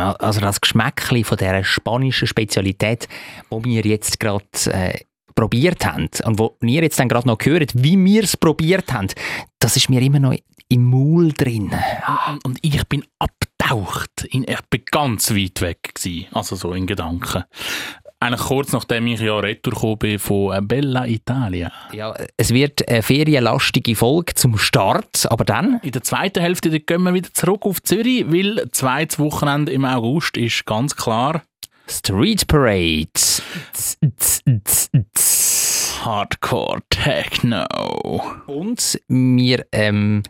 Mm, also das Geschmäckchen von dieser spanischen Spezialität, wo wir jetzt gerade äh, probiert haben und wo ihr jetzt dann gerade noch hört, wie wir es probiert haben, das ist mir immer noch im Maul drin. Und, und ich bin abtaucht. Ich bin ganz weit weg gewesen, also so in Gedanken. Eigentlich kurz nachdem ich ja retour bin von Bella Italia. Ja, es wird eine ferienlastige Folge zum Start, aber dann? In der zweiten Hälfte gehen wir wieder zurück auf Zürich, weil zweites Wochenende im August ist ganz klar Street Parade. Hardcore Techno. Und wir ähm,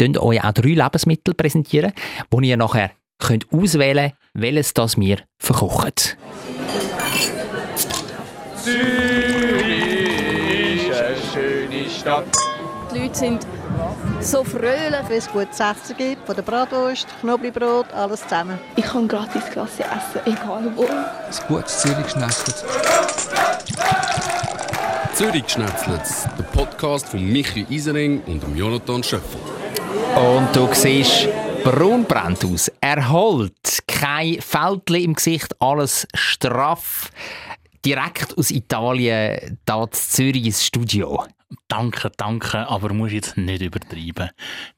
euch auch drei Lebensmittel präsentieren, wo ihr nachher könnt auswählen könnt, welches das wir verkochen. Zürich ist eine schöne Stadt. Die Leute sind so fröhlich, wenn es gutes Essen gibt, von der Bratwurst, Knoblauchbrot, alles zusammen. Ich kann gratis Klasse essen, egal wo. Ein gutes Zürich schnetzelt. Zürich schnetzelt, der Podcast von Michi Isering und Jonathan Schöffel. Und du siehst braunbrennt aus, erholt, kein Fältchen im Gesicht, alles straff direkt aus Italien da zu Zürich ins Studio. Danke, danke, aber musst jetzt nicht übertreiben.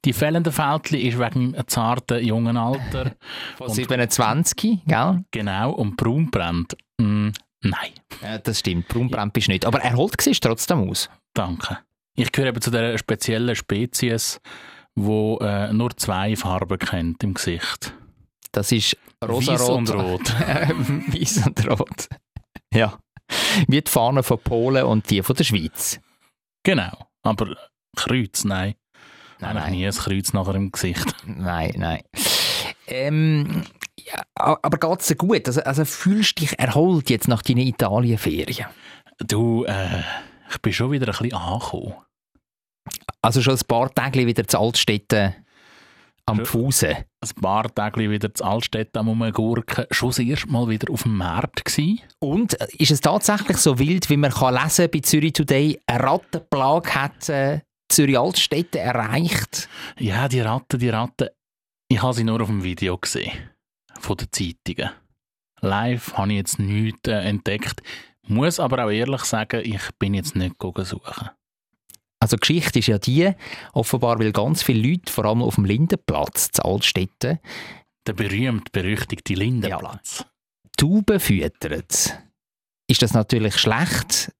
Die fehlenden Fältchen ist wegen einem zarten jungen Alter. Von 27, gell? Genau, und braun brennt. Mm, nein. Ja, das stimmt, braun brennt bist nicht. Aber erholt siehst trotzdem aus. Danke. Ich gehöre eben zu der speziellen Spezies, wo äh, nur zwei Farben kennt im Gesicht. Das ist rosa Weiß und rot. Weiß und rot. Ja. Wie die Fahnen von Polen und die von der Schweiz. Genau. Aber Kreuz, nein. Nein, nein. nie ein Kreuz nachher im Gesicht. Nein, nein. Ähm, ja, aber geht es dir gut? Also, also fühlst du dich erholt jetzt nach deinen Italienferien? Du, äh, ich bin schon wieder ein bisschen angekommen. Also schon ein paar Tage wieder zu Altstädten am Fuße. Ein paar Tage wieder zu Altstädten am Umgurken. Schon das erste Mal wieder auf dem Markt gewesen. Und äh, ist es tatsächlich so wild, wie man kann lesen bei Zürich Today, eine Rattenplage hat äh, Zürich Altstädte erreicht? Ja, die Ratten, die Ratten. Ich habe sie nur auf dem Video gesehen. Von den Zeitungen. Live habe ich jetzt nichts äh, entdeckt. Muss aber auch ehrlich sagen, ich bin jetzt nicht suchen. Also die Geschichte ist ja die, offenbar weil ganz viele Leute, vor allem auf dem Lindenplatz zu Altstädten, der berühmt-berüchtigte Lindenplatz, ja, Tauben füttern. Ist das natürlich schlecht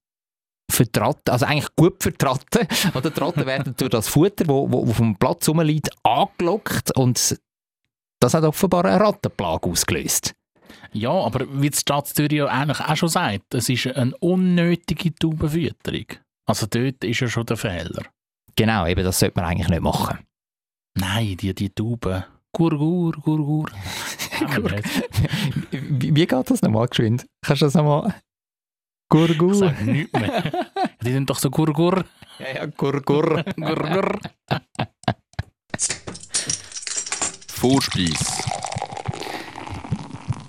für die Ratten, also eigentlich gut für die Ratten. Oder die Ratten werden durch das Futter, das wo, wo auf dem Platz rumliegt, angelockt und das hat offenbar eine Rattenplage ausgelöst. Ja, aber wie die Stadt Zürich eigentlich auch schon sagt, es ist eine unnötige Taubenfütterung. Also dort ist ja schon der Fehler. Genau, eben das sollte man eigentlich nicht machen. Nein, die, die Tauben. Gurgur, Gurgur. wie, wie geht das nochmal geschwind? Kannst du das nochmal? Gurgur. Ich sag nichts mehr. Die sind doch so Gurgur. Ja, ja, Gurgur. Gurgur. Vorspeis.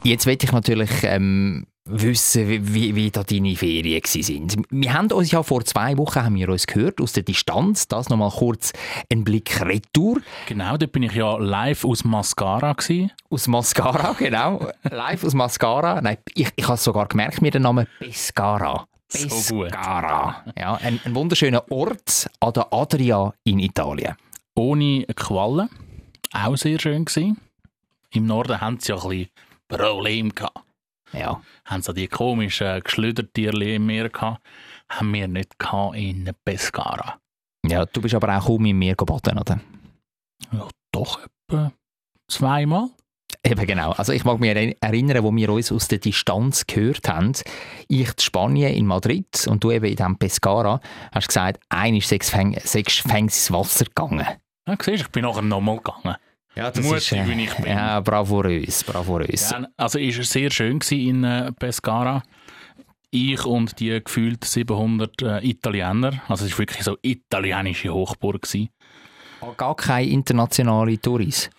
Jetzt will ich natürlich ähm, wissen, wie, wie, wie da deine Ferien sind. Wir haben uns ja vor zwei Wochen haben wir uns gehört aus der Distanz. Das nochmal kurz ein Blick retour. Genau, da bin ich ja live aus Mascara gewesen. Aus Mascara, genau. live aus Mascara. Nein, ich, ich habe sogar gemerkt mir den Namen Pescara. Pescara. So ja, ein, ein wunderschöner Ort an der Adria in Italien. Ohne Quallen. Auch sehr schön gewesen. Im Norden haben sie ja ein bisschen Probleme gehabt. Ja. Haben sie die komischen Geschlüdertierchen im Meer gehabt, haben wir nicht in Pescara. Ja, du bist aber auch kaum im Meer baden, oder? Ja, doch etwa zweimal. Eben genau. Also ich mag mich erinnern, wo wir uns aus der Distanz gehört haben. Ich in Spanien, in Madrid und du eben in diesem Pescara, hast gesagt, ein ist sechs Fängs ins Wasser gegangen. Ja, siehst, ich bin nachher nochmal gegangen. Ja, das Mutig, ist, äh, wie ich bin. Ja, bravourös, bravourös. Ja, also ist es sehr schön in äh, Pescara. Ich und die gefühlt 700 äh, Italiener, also es war wirklich so italienische Hochburg. Gewesen. Gar keine internationale Touris?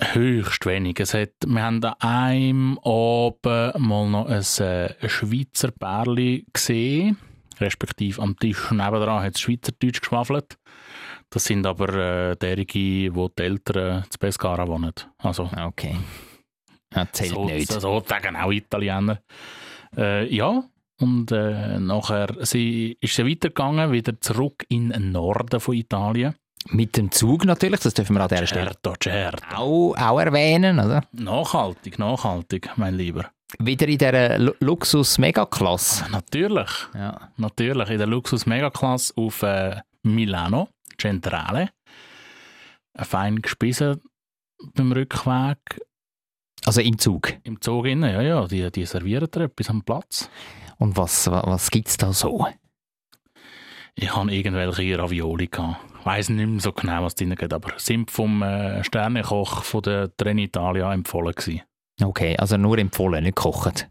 Höchst wenig. Es hat, wir haben an einem Abend mal noch ein, äh, Schweizer Bärli gesehen, respektive am Tisch nebenan hat es Schweizerdeutsch geschwafelt. Das sind aber äh, derige, wo die Eltern zu Pescara wohnen. Also, okay. Ja, zählt so, nicht. So sagen auch Italiener. Äh, ja, und äh, nachher sie, ist sie weitergegangen, wieder zurück in den Norden von Italien. Mit dem Zug natürlich, das dürfen wir an dieser Stelle Certo, certo. auch, auch erwähnen, oder? Nachhaltig, nachhaltig, mein Lieber. Wieder in dieser Lu- Luxus-Megaklasse. Natürlich, Ja. natürlich. In der Luxus-Megaklasse auf äh, Milano, Centrale. Fein gespissen beim Rückweg Also im Zug. im Zug. Rein. Ja, ja, die, die servieren dir etwas am Platz. Und was, wa- was gibt es da so? Ich hatte irgendwelche Ravioli. Gehabt. Ich weiss nicht mehr so genau, was drin geht, aber sind vom äh, Sternekoch von der Trenitalia empfohlen gewesen. Okay, also nur empfohlen, nicht gekocht.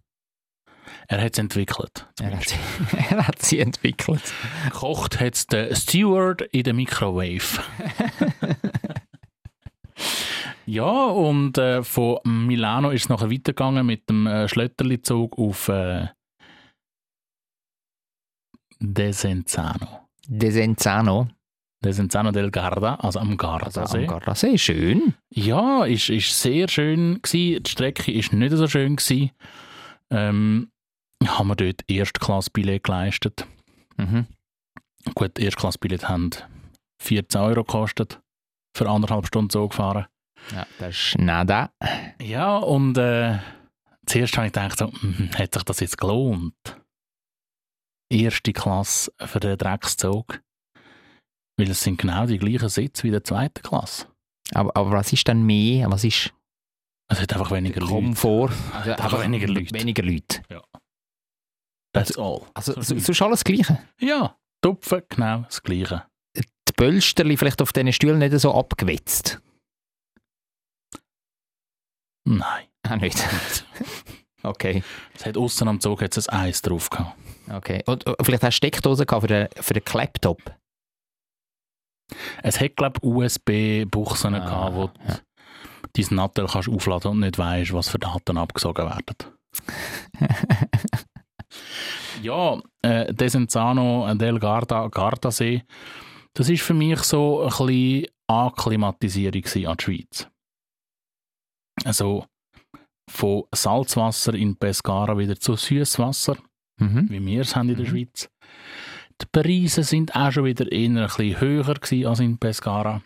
Er hat es entwickelt. Er hat, sie, er hat sie entwickelt. Gekocht hat es der Steward in der Microwave. ja, und äh, von Milano ist es nachher weitergegangen mit dem äh, Schlötterli-Zug auf äh, Desenzano. Desenzano, Desenzano del Garda, also am also Gardasee. am Gardasee, schön. Ja, ist, ist sehr schön gsi. Die Strecke ist nicht so schön gsi. Ähm, haben wir dort Erstklassbillett geleistet. Mhm. Gut, Erstklassbillett haben 14 Euro gekostet. Für anderthalb Stunden so gefahren. Ja, das ist nada. Ja, und äh, zuerst habe ich gedacht, so, hm, hat sich das jetzt gelohnt? Erste Klasse für den Dreckszug. Weil es sind genau die gleichen Sitze wie der zweiten Klasse. Aber, aber was ist dann mehr? Was ist Es hat einfach weniger Leute. Komfort? Also einfach weniger Leute. Weniger Leute. That's all. Also So so, ist so ist alles das Gleiche. Ja, Tupfen, genau das Gleiche. Die Pölsterli vielleicht auf diesen Stühlen nicht so abgewetzt. Nein. Auch nicht. okay. Es hat außen am Zug hat's ein Eis drauf gehabt. okay. Und vielleicht hast du Steckdosen gehabt für den, für den Laptop. Es hat, glaube ich, USB-Buchsen Ah, gehabt, wo ja. du dein Nattel kannst aufladen und nicht weißt, was für Daten abgesogen werden. ja, äh, Desenzano del Garda, Gardasee, das ist für mich so ein bisschen Akklimatisierung an die Schweiz. Also von Salzwasser in Pescara wieder zu Süßwasser. mhm. wie wir es haben in der Mhm. Schweiz. Die Preise sind auch schon wieder eher ein bisschen höher als in Pescara.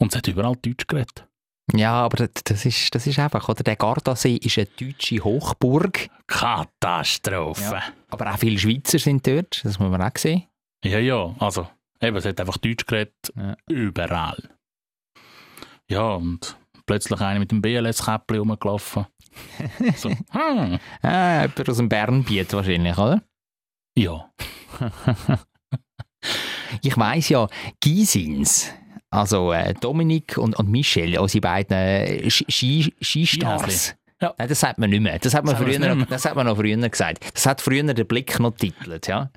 Und es hat überall Deutsch geredet. Ja, aber das, das, ist, das ist einfach, oder? Der Gardasee ist eine deutsche Hochburg, Katastrophe. Ja. Aber auch viele Schweizer sind dort, das muss man auch sehen. Ja, ja, also eben, es hat einfach Deutsch geredet, Ja. überall. Ja, und plötzlich einer mit dem BLS-Käppli rumgelaufen. so, hm, Ah, jemand aus dem Bernbiet wahrscheinlich, oder? ja. Ich weiss ja, Gisins, also äh, Dominik und, und Michel, unsere beiden äh, Ski- Ski- Skistars. Ja. Nein, das sagt man nicht mehr. Das hat man, wir früher, mehr. das hat man noch früher gesagt. Das hat früher der Blick noch titelt, ja.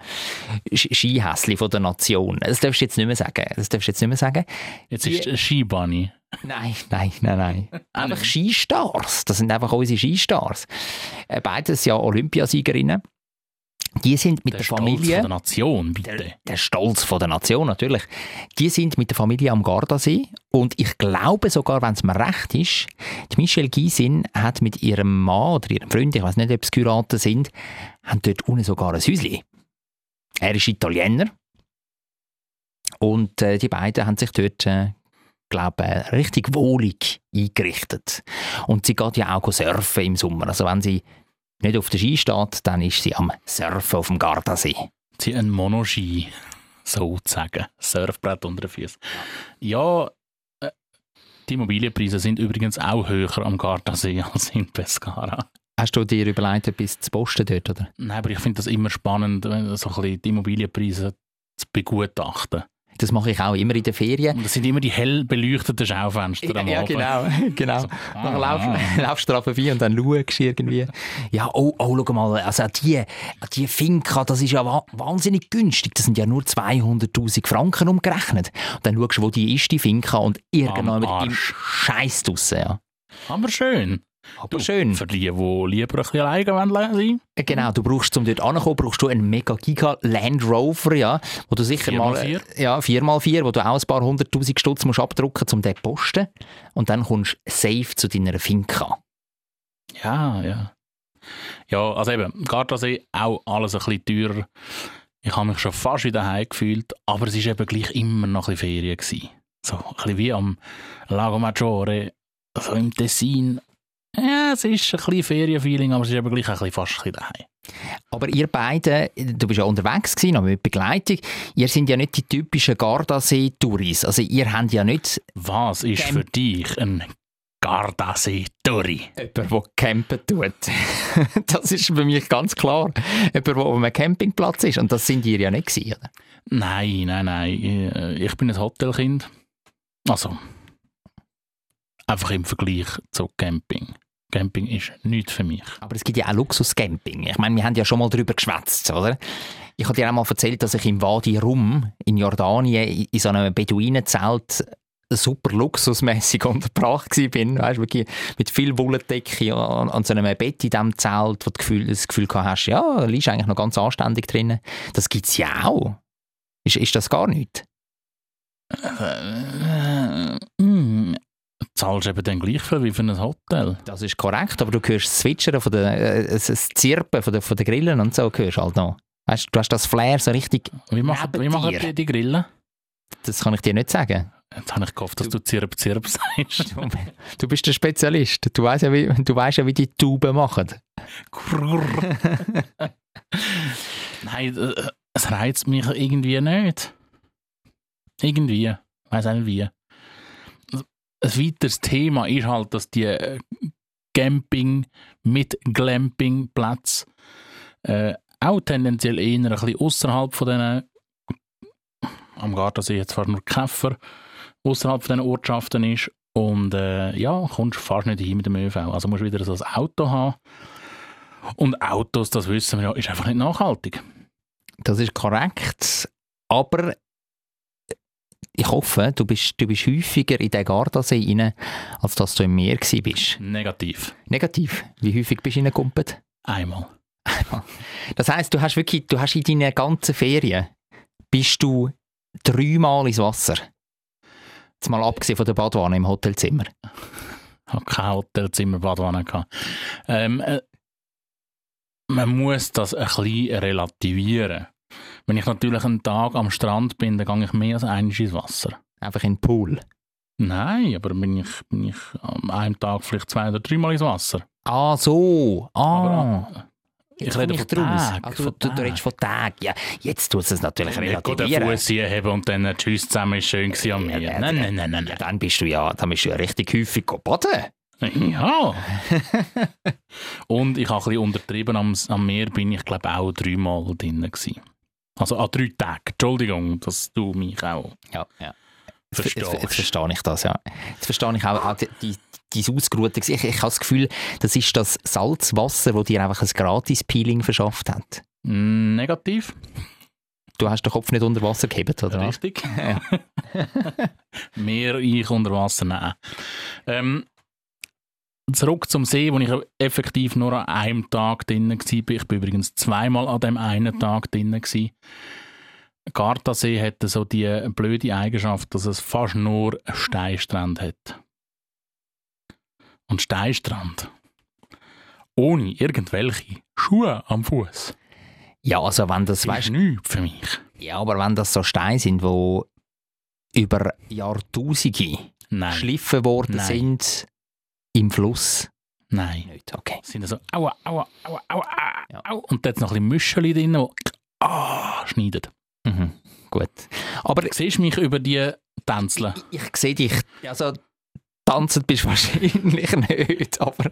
Skihäsli von der Nation. Das darfst du jetzt nicht mehr sagen. Das darfst du jetzt nicht mehr sagen. Jetzt Die- ist der Skibunny. Nein, nein, nein, nein. Einfach Skistars. Das sind einfach unsere Skistars. Äh, Beides ja Olympiasiegerinnen. Die sind mit Der der, Stolz Familie. von der Nation, bitte. Der, der Stolz von der Nation, natürlich. Die sind mit der Familie am Gardasee und ich glaube sogar, wenn es mir recht ist, die Michelle Gysin hat mit ihrem Mann oder ihrem Freund, ich weiß nicht, ob es geheiratet sind, haben dort unten sogar ein Häuschen. Er ist Italiener und äh, die beiden haben sich dort, äh, glaube äh, richtig wohlig eingerichtet. Und sie geht ja auch surfen im Sommer. Also wenn sie nicht auf der Ski steht, dann ist sie am Surfen auf dem Gardasee. Sie ein Monoski, sozusagen. Surfbrett unter den Füßen. Ja, äh, die Immobilienpreise sind übrigens auch höher am Gardasee als in Pescara. Hast du dir überlegt, etwas zu posten dort, oder? Nein, aber ich finde das immer spannend, wenn so ein bisschen die Immobilienpreise zu begutachten. Das mache ich auch immer in den Ferien. Und das sind immer die hell beleuchteten Schaufenster am Abend. genau, genau. So, Dann ah, laufst, ah. laufst du vorbei und dann schaust du irgendwie. Ja, oh, oh, schau mal, also die, die Finca, das ist ja wa wahnsinnig günstig. Das sind ja nur 200'000 Franken umgerechnet. Und dann schaust du, wo die ist, die Finca, und irgendwann im. Scheiß draussen, ja. Aber schön. Aber schön. Für die, die lieber ein bisschen alleine wollen sein Genau, du brauchst, um dort anzukommen, brauchst du einen mega giga Land Rover, ja, wo du sicher mal... 4x4? Ja, 4x4, wo du auch ein paar hunderttausend Stutz musst abdrucken, um den zu posten. Und dann kommst du safe zu deiner Finca. Ja, ja. Ja, also eben, Gardasee auch alles ein bisschen teurer. Ich habe mich schon fast wieder daheim gefühlt, aber es war eben gleich immer noch ein bisschen Ferien. Gewesen. So ein bisschen wie am Lago Maggiore, so im Tessin. Ja, es ist ein bisschen Ferienfeeling, aber es ist eben gleich ein bisschen fast ein bisschen daheim. Aber ihr beiden, du bist ja unterwegs gewesen, aber mit Begleitung, ihr sind ja nicht die typischen Gardasee-Touris. Also ihr habt ja nicht Was ist Camp- für dich ein Gardasee-Touri? jemanden, der campen tut. das ist für mich ganz klar. Jemand, der auf einem Campingplatz ist. Und das sind ihr ja nicht gewesen, oder? Nein, nein, nein. Ich bin ein Hotelkind. Also, einfach im Vergleich zu Camping. Camping ist nichts für mich. Aber es gibt ja auch Luxus-Camping. Ich meine, wir haben ja schon mal darüber geschwätzt, oder? Ich habe dir auch mal erzählt, dass ich im Wadi Rum in Jordanien in so einem Beduinenzelt super luxusmäßig untergebracht bin, weißt, wirklich mit viel Wolldecke an, an so einem Bett in diesem Zelt, wo du das Gefühl, das Gefühl hast, ja, da liegst eigentlich noch ganz anständig drin. Das gibt es ja auch. Ist, ist das gar nicht? Äh, mm, zahlst eben dann gleich viel wie für ein Hotel. Das ist korrekt, aber du hörst das Zwitschern von der, äh, das Zirpen von der, von der Grillen und so hörst halt noch. Weißt, du hast das Flair so richtig, Wie machen, wie machen die, die Grillen? das kann ich dir nicht sagen. Jetzt habe ich gehofft, dass du Zirp Zirp sagst. Du, du bist der Spezialist. Du weißt ja, wie, du weißt ja, wie die Tauben machen. Nein, äh, es reizt mich irgendwie nicht. Irgendwie. Ich weiß auch nicht wie. Ein weiteres Thema ist halt, dass die äh, Camping mit Glamping-Plätze äh, auch tendenziell eher ein bisschen außerhalb von diesen am Gardasee jetzt fast nur Käfer außerhalb von diesen Ortschaften ist und äh, ja, kommst fast nicht hin mit dem ÖV. Also musst du wieder so ein Auto haben. Und Autos, das wissen wir ja, ist einfach nicht nachhaltig. Das ist korrekt. Aber ich hoffe, du bist, du bist häufiger in den Gardasee rein, als dass du im Meer bist. Negativ. Negativ. Wie häufig bist du reingekumpelt? Einmal. Das heisst, du hast wirklich, du hast in deinen ganzen Ferien, bist du dreimal ins Wasser. Jetzt mal abgesehen von der Badwanne im Hotelzimmer. Ich habe kein Hotelzimmer, Badwanne. Ähm, äh, man muss das ein bisschen relativieren. Wenn ich natürlich einen Tag am Strand bin, dann gehe ich mehr als einmal ins Wasser. Einfach in den Pool. Nein, aber bin ich, bin ich an einem Tag vielleicht zwei oder dreimal ins Wasser. Ah, so. Ah. Aber, ich rede von Ah, du, von du, du redest von Tagen. Ja, jetzt tust du es natürlich Nicht gut den relativieren. Fuß heben und dann äh, Tschüss zusammen ist schön gewesen an mir. Ja, Nein, nein, nein, nein. Ja, dann bist du ja, dann bist du ja richtig häufig baden. Ja. und ich habe ein bisschen untertrieben, am, am Meer bin ich glaube auch dreimal drin gewesen. Also an drei Tagen. Entschuldigung, dass du mich auch Ja, ja. Jetzt, verstehst. jetzt, jetzt verstehe ich das, ja. Jetzt verstehe ich auch, auch die, die, die Ausgeruhte. Ich, ich habe das Gefühl, das ist das Salzwasser, das dir einfach ein Gratis-Peeling verschafft hat. Mm, Negativ, Du hast den Kopf nicht unter Wasser gehebt, oder richtig. Mehr ich unter Wasser, nein. Ähm, zurück zum See, wo ich effektiv nur an einem Tag drin war. Ich war übrigens zweimal an dem einen Tag drin. gewesen. Gardasee hat so die blöde Eigenschaft, dass es fast nur Steinstrand hat. Und Steinstrand ohne irgendwelche Schuhe am Fuß. Ja, also wenn das, Das weißt ist nichts für mich. ja, aber wenn das so Steine sind, wo über Jahrtausende Nein, geschliffen worden Nein. sind im Fluss. nein. Nicht, okay. sind so aua, aua, aua, aua, ah, Ja. au. Und da hat noch ein bisschen Müscheli drin, die ah, schneiden. Mhm. Gut. Aber Siehst du mich über die Tänzeln? ich, ich sehe dich, also tanzen bist du wahrscheinlich nicht, aber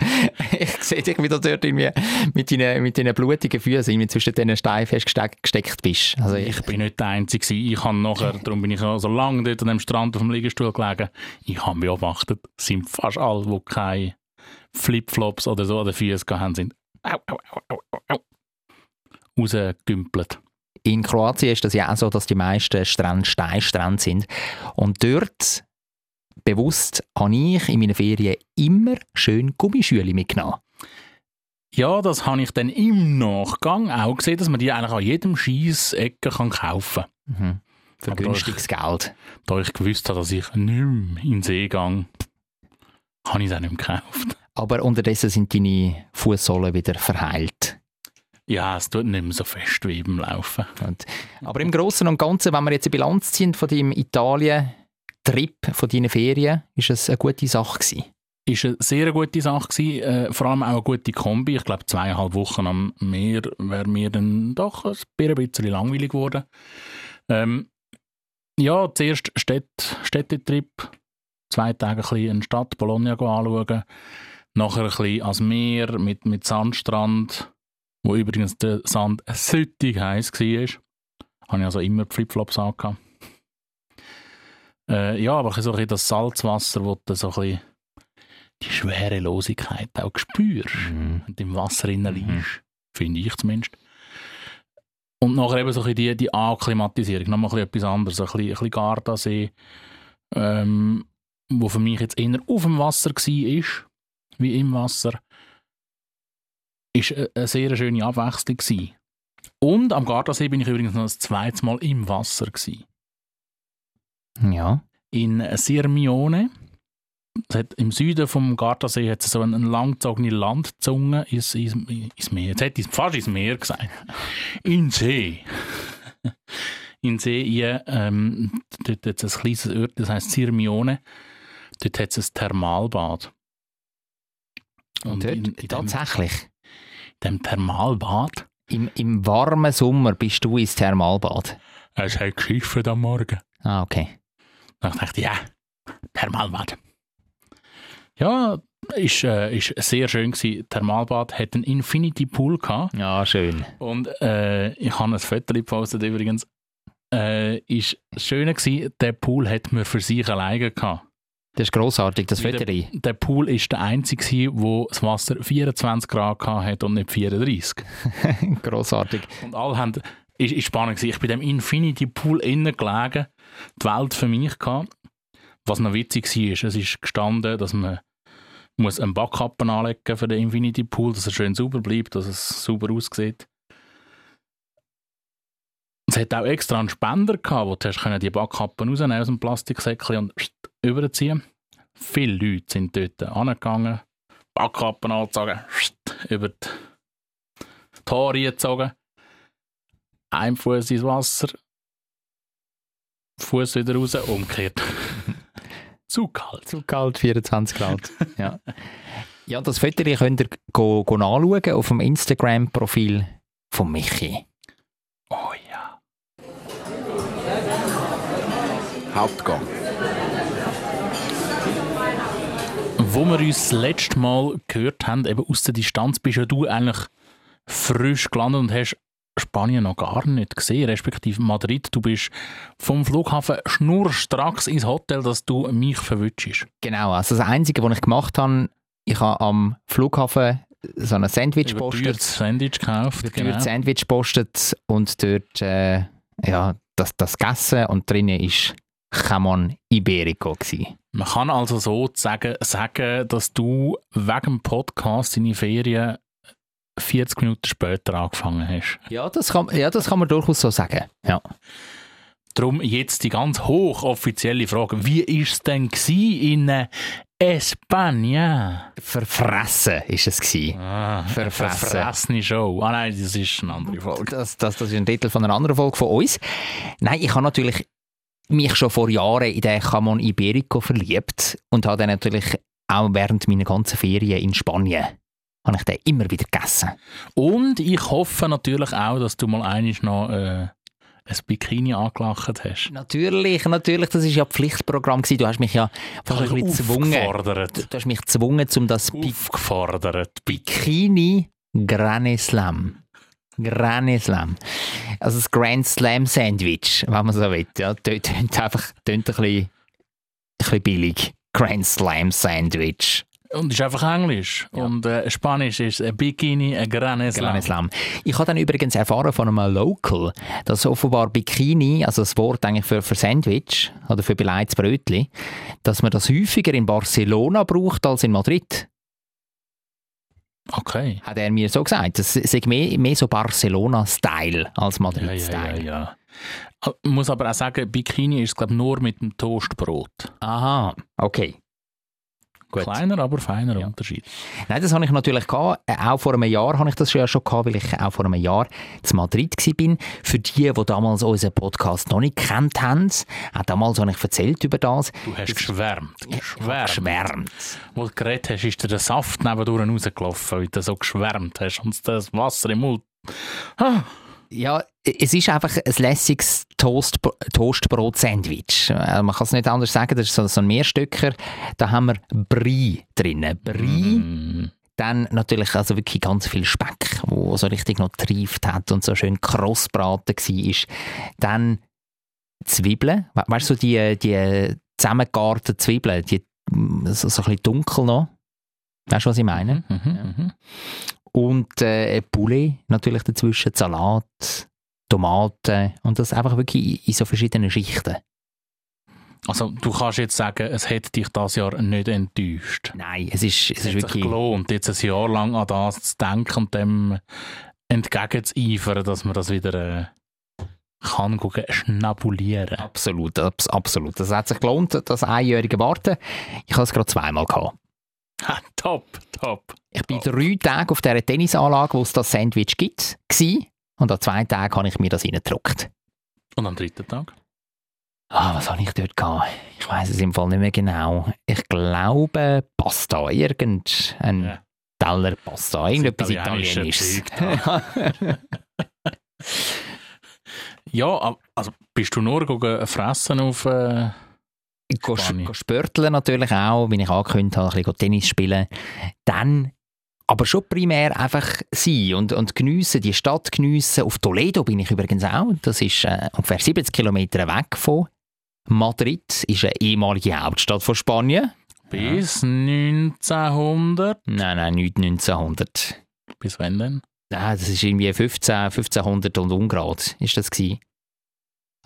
ich sehe dich, wie du dort irgendwie mit deinen, mit deinen blutigen Füßen irgendwie zwischen diesen Steinen festgesteckt gesteckt bist. Also ich, Ich bin nicht der Einzige. gewesen. Ich habe nachher, darum bin ich so lange dort an dem Strand auf dem Liegestuhl gelegen. Ich habe beobachtet, es sind fast alle, die keine Flipflops oder so an den Füßen haben, sind au, au, au, au, au, au, rausgedümpelt. in Kroatien ist das ja auch so, dass die meisten Strände Steinstrände sind. Und dort, bewusst, habe ich in meinen Ferien immer schön Gummischüle mitgenommen. Ja, das habe ich dann im Nachgang auch gesehen, dass man die eigentlich an jedem Scheissecke kaufen kann. Mhm. Für Aber günstiges Geld. Da ich gewusst habe, dass ich nicht mehr in den See gehe, habe ich es auch nicht mehr gekauft. aber unterdessen sind deine Fußsohlen wieder verheilt. Ja, es tut nicht mehr so fest wie beim Laufen. Und, aber im Großen und Ganzen, wenn wir jetzt eine Bilanz ziehen von deinem Italien-Trip, von deinen Ferien, ist es eine gute Sache gewesen. Ist eine sehr gute Sache gewesen, äh, vor allem auch eine gute Kombi. Ich glaube, zweieinhalb Wochen am Meer wäre mir dann doch ein bisschen langweilig geworden. Ähm, ja, zuerst Städt, Städtetrip, zwei Tage ein bisschen in die Stadt Bologna anschauen, nachher ein bisschen ans Meer mit, mit Sandstrand, wo übrigens der Sand süttig heiß war. Habe ich also immer Flipflops angehabt. Äh, ja, aber so ein bisschen das Salzwasser, wo du so ein bisschen die Schwerelosigkeit auch spürst, Mhm. du im Wasser drinnen Mhm. liegst. Finde ich zumindest. Und nachher eben so ein die, die Akklimatisierung, nochmal ein bisschen etwas anderes, ein bisschen, ein bisschen Gardasee, ähm, wo für mich jetzt eher auf dem Wasser war, wie im Wasser, ist eine, eine sehr schöne Abwechslung gewesen. Und am Gardasee bin ich übrigens noch das zweite Mal im Wasser gewesen. Ja. In Sirmione, hat, im Süden vom Gardasee hat es so eine, eine langgezogene Landzunge ins, ins, ins Meer. Jetzt hätte ich fast ins Meer gesagt. In See. In See, ja, ähm, dort hat es ein kleines Ort, das heisst Sirmione. Dort hat es ein Thermalbad. Und dort, in, in, dem, tatsächlich, dem Thermalbad, im, im warmen Sommer bist du ins Thermalbad. es hat geschifft am Morgen. Ah, okay. Dann dachte ich, ja, Thermalbad. Ja, ist, äh, ist sehr schön gewesen. Thermalbad hat einen Infinity Pool gehabt. Ja, schön. Und äh, ich habe ein Foto gepostet übrigens. Äh, ist das Schöne gewesen, der Pool hat mir für sich alleine gehabt. Das ist grossartig, das Foto. Der Pool ist der einzige, gewesen, wo das Wasser 24 Grad gehabt hat und nicht 34. grossartig. Und alle haben, ist, ist spannend gewesen. Ich bin in dem Infinity Pool innen gelegen, die Welt für mich gehabt. Was noch witzig war, es ist gestanden, dass man muss einen Backkappen anlegen für den Infinity Pool, dass er schön sauber bleibt, dass es sauber aussieht. Es hat auch extra einen Spender gehabt, wo du die Backkappen rausnehmen aus dem Plastiksäckchen und überziehen. Viele Leute sind dort angegangen, Backkappen angezogen, über die Tore gezogen, ein Fuß ins Wasser, Fuß wieder raus, umgekehrt. Zu kalt. Zu kalt, 24 Grad. ja. ja, das Foto könnt ihr go, go nachschauen auf dem Instagram-Profil von Michi. Oh ja. Hauptgang. Wo wir uns das letzte Mal gehört haben, eben aus der Distanz, bist ja du eigentlich frisch gelandet und hast Spanien noch gar nicht gesehen, respektive Madrid. Du bist vom Flughafen schnurstracks ins Hotel, dass du mich verwünschst. Genau, also das Einzige, was ich gemacht habe, ich habe am Flughafen so ein Sandwich gepostet. Sandwich gekauft. Genau. Sandwich gepostet und dort äh, ja, das, das gegessen und drinnen ist Jamon Iberico gewesen. Man kann also sozusagen sagen, dass du wegen dem Podcast deine Ferien 40 Minuten später angefangen hast. Ja, das kann, ja, das kann man durchaus so sagen. Ja. Darum jetzt die ganz hochoffizielle Frage. Wie war es denn in äh, España? Verfressen ist es gewesen. Ah, Verfressen. Verfressene Show. Ah nein, das ist eine andere Folge. Das, das, das ist ein Titel von einer anderen Folge von uns. Nein, ich habe natürlich mich schon vor Jahren in den Jamon Iberico verliebt und habe dann natürlich auch während meiner ganzen Ferien in Spanien habe ich den immer wieder gegessen. Und ich hoffe natürlich auch, dass du mal einiges noch äh, ein Bikini angelacht hast. Natürlich, natürlich, das ist ja Pflichtprogramm gewesen. Du hast mich ja fast ein bisschen gezwungen. Aufgefordert. Du hast mich gezwungen, um das Aufgefordert. Bikini Granny Slam. Granny Slam. Also das Grand Slam Sandwich, wenn man so will. Ja, tönt einfach tönt ein, bisschen, ein bisschen billig. Grand Slam Sandwich. Und ist einfach Englisch. Und äh, Spanisch ist ein Bikini, ein Gran Granny Slam. Slam. Ich habe dann übrigens erfahren von einem Local, dass offenbar Bikini, also das Wort eigentlich für, für Sandwich oder für beleidigtes Brötchen, dass man das häufiger in Barcelona braucht als in Madrid. Okay. Hat er mir so gesagt. Das sei mehr, mehr so Barcelona-Style als Ja, ja, Madrid-Style. ja, ja. Ich muss aber auch sagen, Bikini ist glaube nur mit dem Toastbrot. Aha, okay. Gut. Kleiner, aber feiner Unterschied. Nein, das habe ich natürlich gehabt. Äh, Auch vor einem Jahr habe ich das ja schon gehabt, weil ich auch vor einem Jahr in Madrid war. Für die, die damals unseren Podcast noch nicht kennt haben, auch damals habe ich erzählt über das. Du hast geschwärmt. Geschwärmt. Geschwärmt. Wo du geredet hast, ist dir der Saft nebendurch rausgelaufen, weil du so geschwärmt hast und das Wasser im Mund. Ah, Ja, es ist einfach ein lässiges Toast, Toastbrot-Sandwich. Äh, Man kann es nicht anders sagen, das ist so, so ein Mehrstücker. Da haben wir Brie drin. Brie, mm, dann natürlich also wirklich ganz viel Speck, wo so richtig noch getrieft hat und so schön krossbraten war. Dann Zwiebeln, We weißt du, so die, die zusammengegarten Zwiebeln, die mm, so, so ein bisschen dunkel noch. Weißt du, was ich meine? mhm, mhm. Und äh, Poulet natürlich dazwischen, Salat, Tomaten und das einfach wirklich in so verschiedenen Schichten. Also du kannst jetzt sagen, es hätte dich das Jahr nicht enttäuscht. Nein, es ist, es Es ist hat sich wirklich... gelohnt, jetzt ein Jahr lang an das zu denken und dem entgegenzueifern, dass man das wieder äh, kann gucken, schnabulieren. Absolut, abs absolut. Das hat sich gelohnt, das einjährige Warten. Ich habe es gerade zweimal gehabt. Ha, top, top. Ich bin drei Tage auf dieser Tennisanlage, wo es das Sandwich gibt, gsi. und an zwei Tagen habe ich mir das reingedruckt. Und am dritten Tag? Ah, was habe ich dort gehabt? Ich weiß es im Fall nicht mehr genau. Ich glaube Pasta, irgendein Ja. Teller Pasta, irgendetwas italienische Italienisches. Zeug Ja, also bist du nur gegangen fressen auf... Äh, spörteln natürlich auch, wie ich angekündigt habe, ein bisschen Tennis spielen. Dann aber schon primär einfach sein und, und geniessen, die Stadt geniessen. Auf Toledo bin ich übrigens auch. Das ist äh, ungefähr 70 Kilometer weg von Madrid. Ist eine ehemalige Hauptstadt von Spanien. bis 1900. Nein, nein, nicht 1900. Bis wann denn? Nein, das ist irgendwie 15, 1500 und Ungrad ist das gewesen.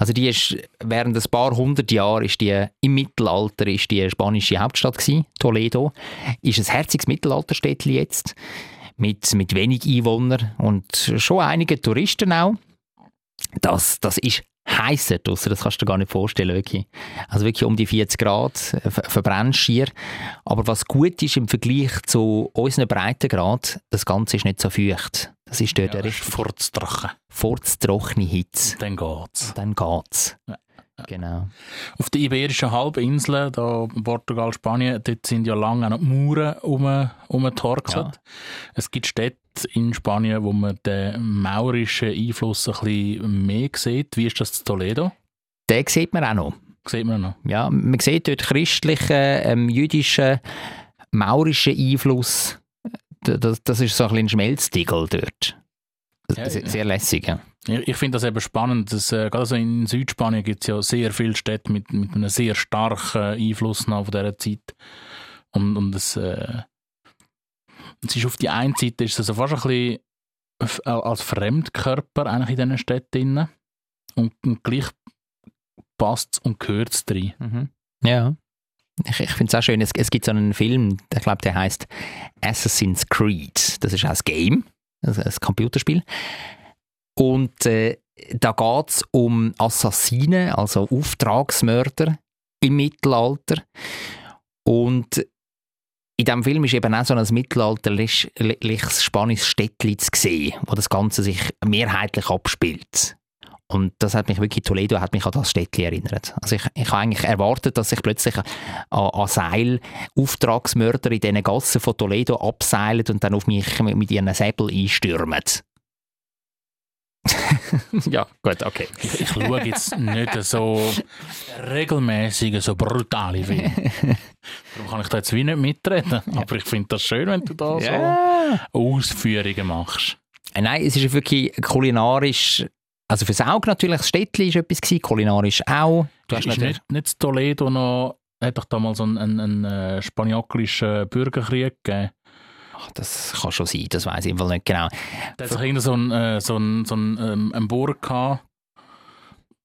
Also die ist während ein paar hundert Jahren ist die im Mittelalter ist die spanische Hauptstadt gewesen, Toledo. Ist ein herziges Mittelalterstädtchen jetzt mit mit wenig Einwohnern und schon einige Touristen auch. Das das ist heißer draussen, das kannst du dir gar nicht vorstellen wirklich. Also wirklich um die 40 Grad äh, ver- verbrennst schier. Aber was gut ist im Vergleich zu unseren Breitengrad, das Ganze ist nicht so feucht. Das ist dort Ja, eine richtig furztrocken. furztrockene Hitze. Dann geht's. Dann geht's. Ja. Genau. Auf der Iberischen Halbinsel, da Portugal, Spanien, dort sind ja lange noch die Mauern um, umgetorkelt. Ja. Es gibt Städte in Spanien, wo man den maurischen Einfluss ein bisschen mehr sieht. Wie ist das in Toledo? Den sieht man auch noch. Sieht man noch. Ja, man sieht dort christlichen, ähm, jüdischen, maurischen Einfluss. Das, das ist so ein ein Schmelztiegel dort. Ja, sehr, sehr lässig. Ja. Ich, ich finde das eben spannend. Dass, äh, gerade so in Südspanien gibt es ja sehr viele Städte mit, mit einem sehr starken Einfluss noch von dieser Zeit. Und, und es, äh, es ist auf die einen Seite ist es also fast ein bisschen äh, als Fremdkörper eigentlich in diesen Städten drin. Und, und gleich passt es und gehört es rein. Mhm. Ja. Ich, ich finde es auch schön, es, es gibt so einen Film, ich glaube, der heißt Assassin's Creed. Das ist auch ein Game, also ein Computerspiel. Und äh, da geht es um Assassinen, also Auftragsmörder im Mittelalter. Und in diesem Film ist eben auch so ein mittelalterliches spanisches Städtchen zu sehen, wo das Ganze sich mehrheitlich abspielt. Und das hat mich wirklich, Toledo hat mich an das Städtchen erinnert. Also ich, ich habe eigentlich erwartet, dass sich plötzlich an, an Seil Auftragsmörder in diesen Gassen von Toledo abseilen und dann auf mich mit, mit ihren Säbel einstürmen. ja, gut, okay. Ich, ich schaue jetzt nicht so regelmäßig so brutale Filme. Darum kann ich da jetzt wie nicht mitreden. Aber ich finde das schön, wenn du da Ja. so Ausführungen machst. Äh, Nein, es ist wirklich kulinarisch, also fürs Auge natürlich, das Städtchen war etwas, gewesen, kulinarisch auch. Du hast natürlich, nicht, nicht Toledo noch, hat doch damals einen, einen, einen äh, spanioklischen Bürgerkrieg gegeben. Ach, das kann schon sein, das weiß ich Fall nicht genau. Da hat sich irgend so ein, äh, so ein, so ein, ähm, ein Burg gehabt,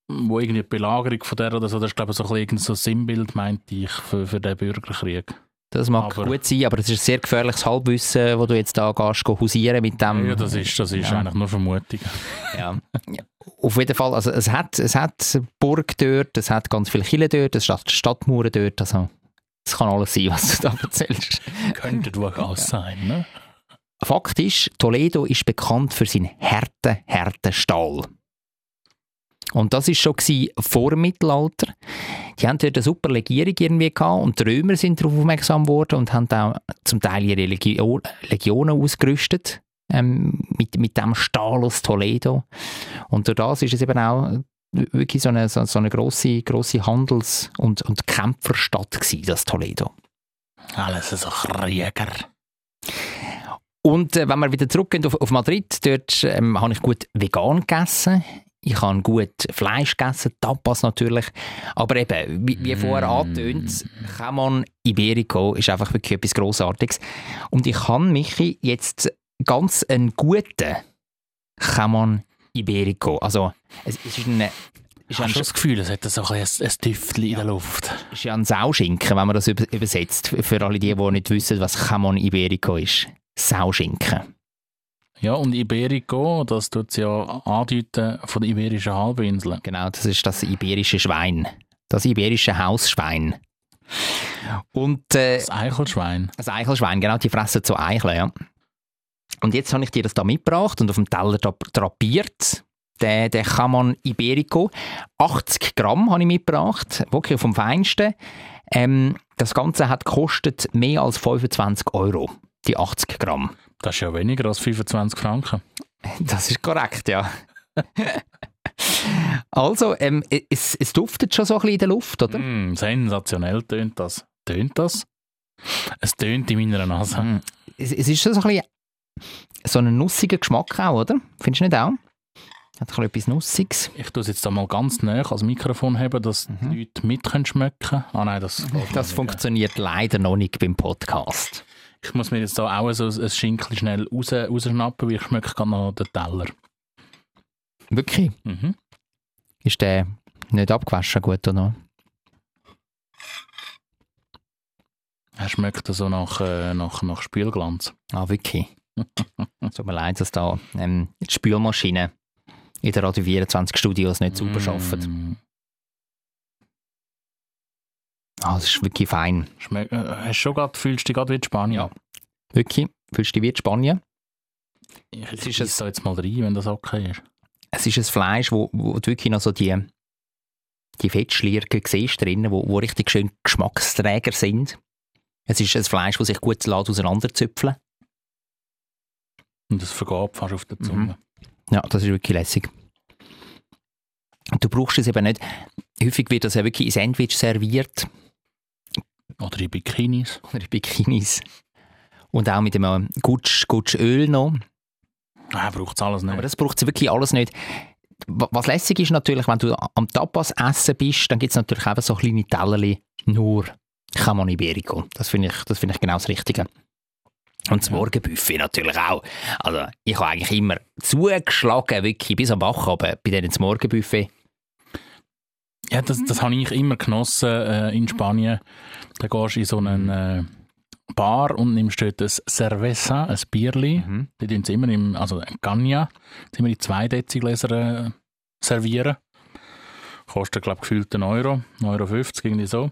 wo irgendwie die Belagerung von der oder so, das ist glaube ich so ein, bisschen so ein Sinnbild, meinte ich, für, für den Bürgerkrieg. Das mag Aber- gut sein, aber es ist ein sehr gefährliches Halbwissen, wo du jetzt da gehst, go hausieren mit dem. ja, das ist, das ist ja. eigentlich nur Vermutung. Ja. Ja. Auf jeden Fall, also es hat, es hat Burg dort, es hat ganz viele Kirchen dort, es hat Stadtmauern dort, also Das kann alles sein, was du da erzählst. Könnte durchaus sein, ne? Fakt ist, Toledo ist bekannt für seinen harten, harten Stahl. Und das ist schon vor dem Mittelalter. Die haben dort eine super Legierung irgendwie gehabt und die Römer sind darauf aufmerksam geworden und haben auch zum Teil ihre Legio Legionen ausgerüstet ähm, mit, mit dem Stahl aus Toledo. Und durch das ist es eben auch wirklich so eine, so, so eine grosse, grosse Handels- und, und Kämpferstadt gewesen, das Toledo. Alles so Krieger. Und äh, wenn wir wieder zurückgehen auf, auf Madrid, dort ähm, habe ich gut vegan gegessen. Ich habe gut Fleisch gegessen, Tapas natürlich. Aber eben, wie, wie vorher angetönt, Jamon Iberico ist einfach wirklich etwas Grossartiges. Und ich habe mich jetzt ganz einen guten Jamon Iberico. Also, es ist ein, ist Ich habe schon das Gefühl, es hat so ein, ein, ein Tüftchen in der Luft. ist ja ein Sauschinken, wenn man das über, übersetzt. Für alle die, die nicht wissen, was Jamon Iberico ist. Sauschinken. Ja, und Iberico, das tut es ja andeuten von der Iberischen Halbinsel. Genau, das ist das iberische Schwein. Das iberische Hausschwein. Und äh, Das Eichelschwein. das Eichelschwein, genau, die fressen so Eicheln, ja. Und jetzt habe ich dir das da mitgebracht und auf dem Teller da drapiert. Der, der Chamon Iberico. 80 Gramm habe ich mitgebracht, wirklich vom Feinsten. Ähm, das Ganze hat gekostet mehr als 25 Euro, die 80 Gramm. Das ist ja weniger als 25 Franken. Das ist korrekt, ja. also, ähm, es, es duftet schon so ein bisschen in der Luft, oder? Mm, sensationell tönt das. Tönt das? Es tönt in meiner Nase. Mm. Es, es ist schon so ein bisschen so ein nussiger Geschmack auch, oder? Findest du nicht auch? Hat ein bisschen etwas Nussiges. Ich tue es jetzt mal ganz näher ans Mikrofon haben, dass die Leute mit können schmecken Ah nein, das Mhm. Das funktioniert leider noch nicht beim Podcast. Ich muss mir jetzt da auch so ein Schinkel schnell raus, rausschnappen, weil ich schmecke gerade noch den Teller. Wirklich? Mhm. Ist der nicht abgewaschen gut oder? Er schmeckt so nach, äh, nach, nach Spielglanz. Ah, wirklich? Tut mir leid, dass da ähm, die Spülmaschine in der Radio 24 Studios nicht super arbeitet. Ah, das ist wirklich fein. Schmeck, äh, hast du schon grad, fühlst du dich gerade wie in Spanien? Ja. Wirklich? Fühlst du dich wie in Spanien? Ich, Es ist es- da jetzt mal rein, wenn das okay ist. Es ist ein Fleisch, wo, wo du wirklich noch so die, die Fettschlierken siehst drinnen, wo, wo richtig schön Geschmacksträger sind. Es ist ein Fleisch, das sich gut lässt auseinanderzüpfeln Und es vergab fast auf der Zunge. Ja, das ist wirklich lässig. Du brauchst es eben nicht. Häufig wird das ja wirklich in Sandwich serviert Oder in Bikinis. oder in Bikinis. Und auch mit einem Gutsch, Gutsch Öl noch. Ah, braucht es alles nicht. Aber das braucht es wirklich alles nicht. Wa- Was lässig ist natürlich, wenn du am Tapas essen bist, dann gibt es natürlich eben so kleine Tellerli nur Camon Iberico. Das finde ich, das finde ich genau das Richtige. Und das Morgenbuffet natürlich auch. Also ich habe eigentlich immer zugeschlagen, wirklich bis am Wachabend bei denen das Morgenbuffet. Ja, das, das habe ich immer genossen äh, in Spanien. Da gehst du in so einen äh, Bar und nimmst dort ein Cerveza, ein Bierli. Mhm. Die tun sie immer im, also die immer in zwei Dezigläser äh, servieren. Kostet, glaube ich, gefühlt einen Euro, 1,50 Euro, irgendwie so.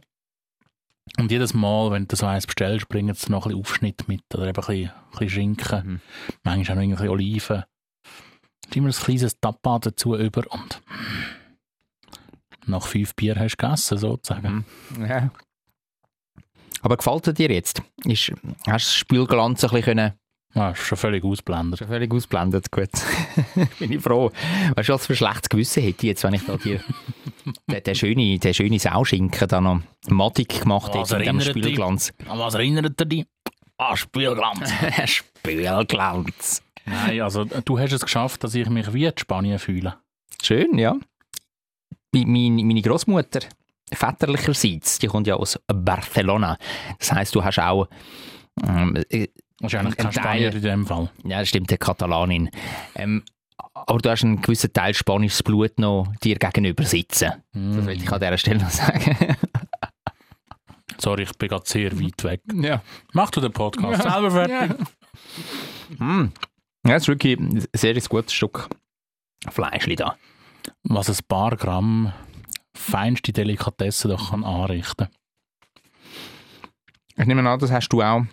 Und jedes Mal, wenn du so eins bestellst, bringen sie noch ein bisschen Aufschnitt mit. Oder eben ein bisschen, ein bisschen Schinken. Mhm. Manchmal auch noch ein bisschen Oliven. Und immer ein kleines Tapa dazu über und nach fünf Bier hast du gegessen, sozusagen. Ja. Aber gefällt er dir jetzt? Ist, hast du das Spielglanz ein bisschen können Ja, ist schon völlig ausblendet. Schon völlig ausblendet, gut. Bin ich froh. Weißt du, was für ein schlechtes Gewissen hätte ich jetzt, wenn ich da dir den, den schönen den schöne Sauschinken da noch madig gemacht Was hätte in dem erinnert dich? Spielglanz. An was erinnert er dich? Ah, Spielglanz. Spielglanz. Nein, also du hast es geschafft, dass ich mich wie in Spanien fühle. Schön, ja. Meine, meine Großmutter, väterlicherseits, die kommt ja aus Barcelona. Das heisst, du hast auch ähm, äh, Wahrscheinlich Ein kein Spanier in dem Fall. Ja, das stimmt, der Katalanin. Ähm, aber du hast einen gewissen Teil spanisches Blut noch dir gegenüber sitzen. Das will ich an dieser Stelle noch sagen. Sorry, ich bin gerade sehr weit weg. ja. Mach du den Podcast selber fertig. Mm. Ja, das ist wirklich ein sehr gutes Stück Fleisch da. Was ein paar Gramm feinste Delikatesse doch kann anrichten Ich nehme an, das hast du auch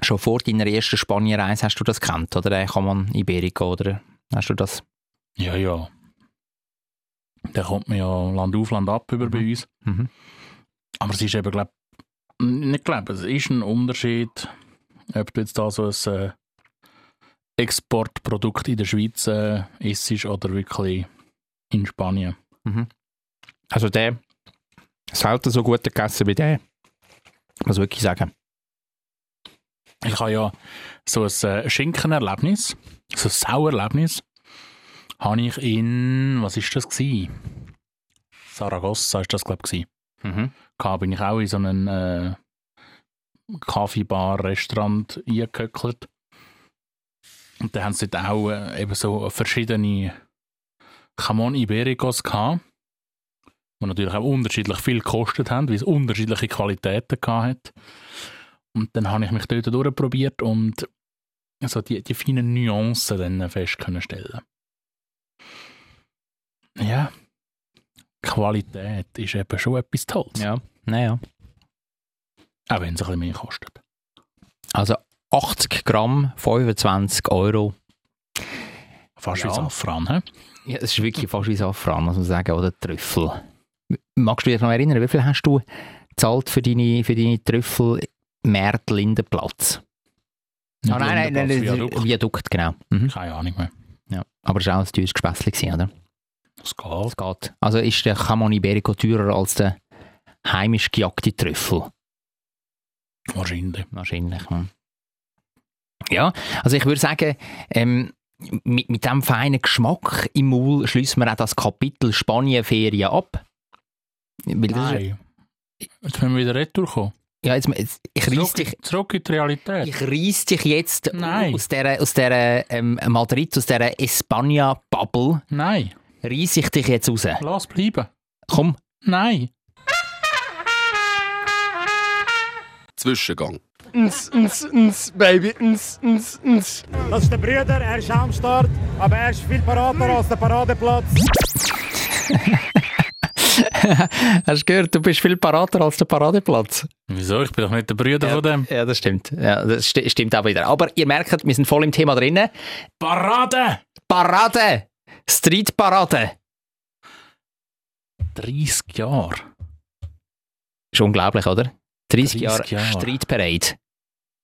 schon vor deiner ersten Spanienreise hast du das kennt, oder? Der kann man Iberico, oder? Hast du das? Ja, ja. Der kommt mir ja Land auf, Land ab über bei uns. Mhm. Aber es ist eben, glaube nicht glaube, es ist ein Unterschied, ob du jetzt da so ein äh, Exportprodukt in der Schweiz äh, isst oder wirklich in Spanien. Also der selten so gut gegessen wie der. Muss ich wirklich sagen. Ich habe ja so ein äh, Schinkenerlebnis, so ein Sauerlebnis, habe ich in, was ist das gewesen? Saragossa ist das, glaube ich, gewesen. Mhm. Da bin ich auch in so einem äh, Kaffeebar, Restaurant eingehöckelt. Und da haben sie dort auch äh, eben so verschiedene Camon Ibericos gehabt, die natürlich auch unterschiedlich viel gekostet haben, weil es unterschiedliche Qualitäten hat. Und dann habe ich mich dort durchprobiert und so die, die feinen Nuancen dann fest können stellen. Ja, Qualität ist eben schon etwas Tolles. Ja. Naja. Auch wenn es ein bisschen mehr kostet. Also 80 Gramm, 25 Euro. Fast Ja. wie Safran, hä? Ja, das ist wirklich fast wie Safran, muss man sagen, oder Trüffel. Magst du dich noch erinnern, wie viel hast du gezahlt für deine, für deine Trüffel Märt Lindenplatz? Nicht Ah, nein, nein, nein, Lindenplatz, Viadukt, Viadukt. Genau. Mhm. Keine Ahnung mehr. Ja. Aber es war auch ein teures Gespässli, gewesen, oder? Das geht. Es geht. Also ist der Camon Iberico teurer als der heimisch gejagte Trüffel? Wahrscheinlich. Wahrscheinlich. Hm. Ja, also ich würde sagen, ähm, mit, mit diesem feinen Geschmack im Maul schließen wir auch das Kapitel Spanienferien ab. Weil das ist, Nein. Jetzt müssen wir wieder retour kommen. ja, jetzt, jetzt, ich reiss Zurück, dich, zurück in die Realität. ich reiss dich jetzt Nein. aus dieser, aus dieser ähm, Madrid, aus dieser Espanja-Bubble, Nein, reiss ich dich jetzt raus. lass bleiben. Komm, Nein. Zwischengang. Ns, ns, ns, Baby, ns, ns, ns. Das ist der Brüder, er ist am Start, aber er ist viel parater als der Paradeplatz. hast du gehört, du bist viel parater als der Paradeplatz. Wieso? Ich bin doch nicht der Bruder von dem. Ja, das stimmt. Ja, das sti stimmt auch wieder. Aber ihr merkt, wir sind voll im Thema drinnen. Parade! Parade! Streetparade! 30 Jahre. Ist unglaublich, oder? 30, 30 Jahre, Jahre. Streetparade.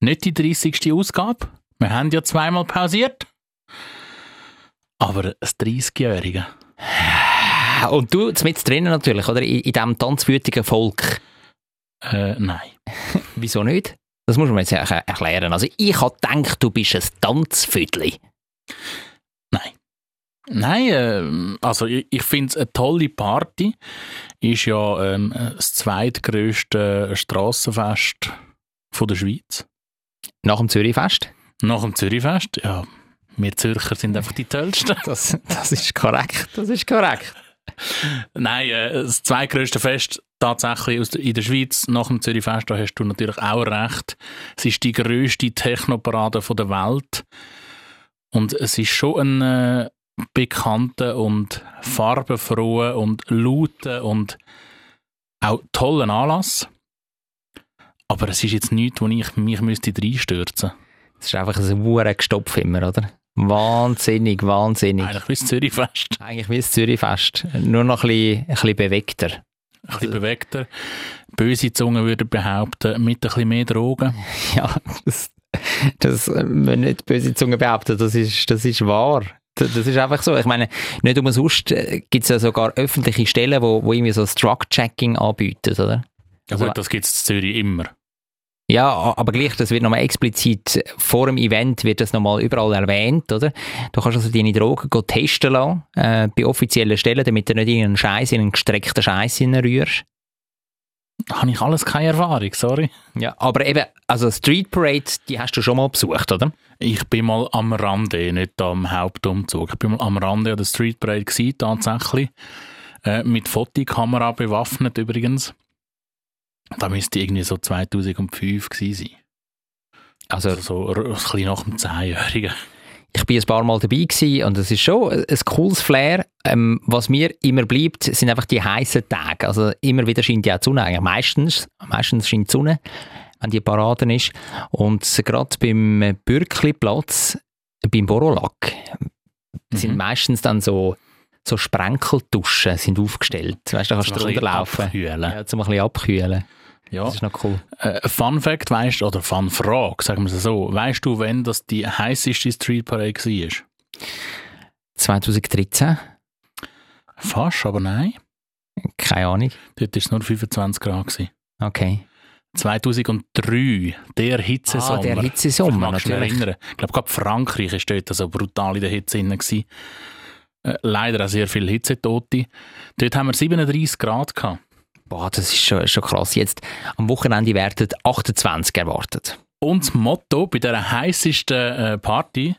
Nicht die 30. Ausgabe. Wir haben ja zweimal pausiert. Aber ein 30-Jährige. Und du mit drinnen natürlich, oder? In, in diesem tanzwütigen Volk. Äh, nein. Wieso nicht? Das muss man jetzt er erklären. Also ich habe gedacht, du bist ein Tanzviertli. Nein. Nein, ähm, also ich, ich finde es eine tolle Party. Ist ja ähm, das zweitgrößte Strassenfest von der Schweiz. Nach dem Zürichfest? Nach dem Zürichfest, ja. Wir Zürcher sind einfach die tollsten. Das, das ist korrekt. Das ist korrekt. Nein, äh, das zweitgrößte Fest tatsächlich aus der, in der Schweiz nach dem Zürichfest, da hast du natürlich auch recht. Es ist die grösste Technoparade der Welt. Und es ist schon ein äh, bekannter und farbenfroher und lauter und auch toller Anlass. Aber es ist jetzt nichts, wo ich mich müsste reinstürzen müsste. Das ist einfach ein Huren Gestopf immer, oder? Wahnsinnig, wahnsinnig. Eigentlich wie das Zürichfest. Eigentlich wie das Zürichfest. Nur noch ein bisschen, ein bisschen bewegter. Ein bisschen bewegter. Böse Zungen würden behaupten, mit ein bisschen mehr Drogen. Ja, das, das äh, müssen nicht böse Zungen behaupten, das ist, das ist wahr. Das ist einfach so. Ich meine, nicht umsonst gibt es ja sogar öffentliche Stellen, wo, wo irgendwie so das Drug-Checking anbieten, oder? Ja Also- gut, das gibt es in Zürich immer. Ja, aber gleich, das wird nochmal explizit vor dem Event wird das nochmal überall erwähnt, oder? Du kannst also deine Drogen testen lassen, äh, bei offiziellen Stellen, damit du nicht irgendeinen Scheiß in einen gestreckten Scheiß rührst. Habe ich alles keine Erfahrung, sorry. Ja, aber eben, also Street Parade, die hast du schon mal besucht, oder? Ich bin mal am Rande, nicht am Hauptumzug. Ich bin mal am Rande an der Street Parade gewesen, tatsächlich. Äh, mit Fotokamera bewaffnet übrigens. Da müsste irgendwie so 2005 gewesen sein. Also, Also so ein bisschen nach dem 10-Jährigen. ich bin ein paar Mal dabei gewesen und es ist schon ein cooles Flair. Ähm, was mir immer bleibt, sind einfach die heißen Tage. Also immer wieder scheint ja die Sonne. Eigentlich meistens, meistens scheint die Sonne. wenn die Paraden ist. Und gerade beim Bürkliplatz, beim Borolak, sind Mhm. meistens dann so, so Sprenkeltuschen sind aufgestellt. Weißt du, da kannst du drunter laufen. abkühlen. Ja, zum ein bisschen abkühlen. Ja. Das ist noch cool. Äh, Fun Fact, weißt oder Fun Frage, sagen wir es so. Weißt du, wenn das die heißeste Street Parade war? 2013? Fast, aber nein. Keine Ahnung. Dort war es nur 25 Grad. Gewesen. Okay. 2003, der Hitzesommer. Ah, der Hitzesommer, du dich natürlich. erinnern? Ich glaube, gerade Frankreich war dort so brutal in der Hitze gewesen. Äh, leider auch sehr viele Hitzetote. Dort haben wir 37 Grad gehabt. Boah, das ist schon, schon krass. Jetzt am Wochenende werden 28 erwartet. Und das Motto bei dieser heißesten äh, Party,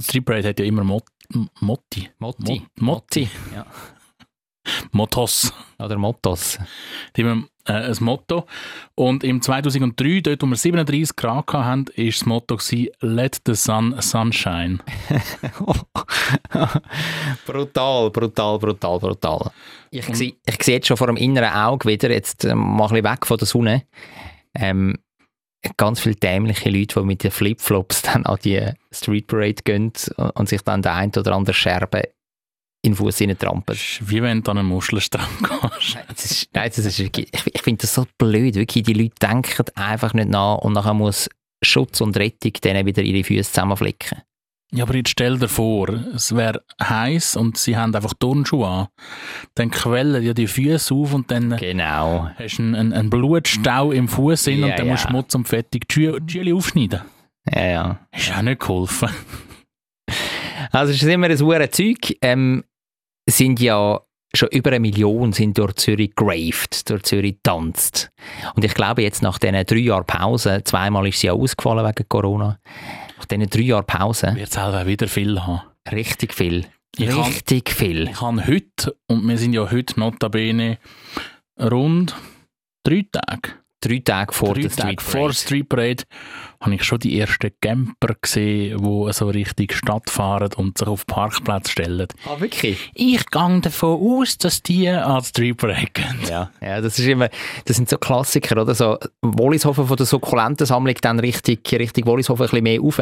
Street Parade hat ja immer Mot Motti. Motti. Mo- Motti. Ja. Mottos. Oder Mottos. Die haben äh, ein Motto. Und im 2003, dort wo wir 37 Grad hatten, war das Motto gewesen, «Let the sun sunshine». brutal, brutal, brutal, brutal. Ich, sehe, ich jetzt schon vor dem inneren Auge wieder, jetzt äh, mal ein bisschen weg von der Sonne, ähm, ganz viele dämliche Leute, die mit den Flipflops dann an die Street Parade gehen und, und sich dann der ein oder andere Scherbe in den Fuß ist wie wenn du an einen Muschelstrand gehst. Das ist, nein, das ist wirklich, ich, ich finde das so blöd, wirklich, die Leute denken einfach nicht nach und nachher muss Schutz und Rettung denen wieder ihre Füße zusammenflicken. Ja, aber jetzt stell dir vor, es wäre heiß und sie haben einfach Turnschuhe an. Dann quellen ja die Füße auf und dann Genau. hast du einen, einen, Blutstau im Fuß Ja, und dann musst du ja. Schmutz und fettig die Schüle aufschneiden. Ja, ja. Ist auch nicht geholfen. Also es ist immer ein hure Zeug. Ähm, sind ja schon über eine Million sind durch Zürich graved, durch Zürich tanzt. Und ich glaube jetzt nach diesen drei Jahren Pause, zweimal ist sie ja ausgefallen wegen Corona, nach diesen drei Jahren Pause, Wird selber auch wieder viel haben. richtig viel. Ich kann- richtig viel. Ich habe heute, und wir sind ja heute notabene rund drei Tage, Drei Tage vor drei der Tage Street vor Parade. Street Parade, habe ich schon die ersten Camper gesehen, die so richtig Stadt fahren und sich auf Parkplätze stellen. Ah, wirklich? Ich gehe davon aus, dass die Street Parade gehen. Ja, ja, das ist immer, das sind so Klassiker, oder? So, Wollishofen von der Sukkulentensammlung dann richtig, richtig Wollishofen ein bisschen mehr rauf.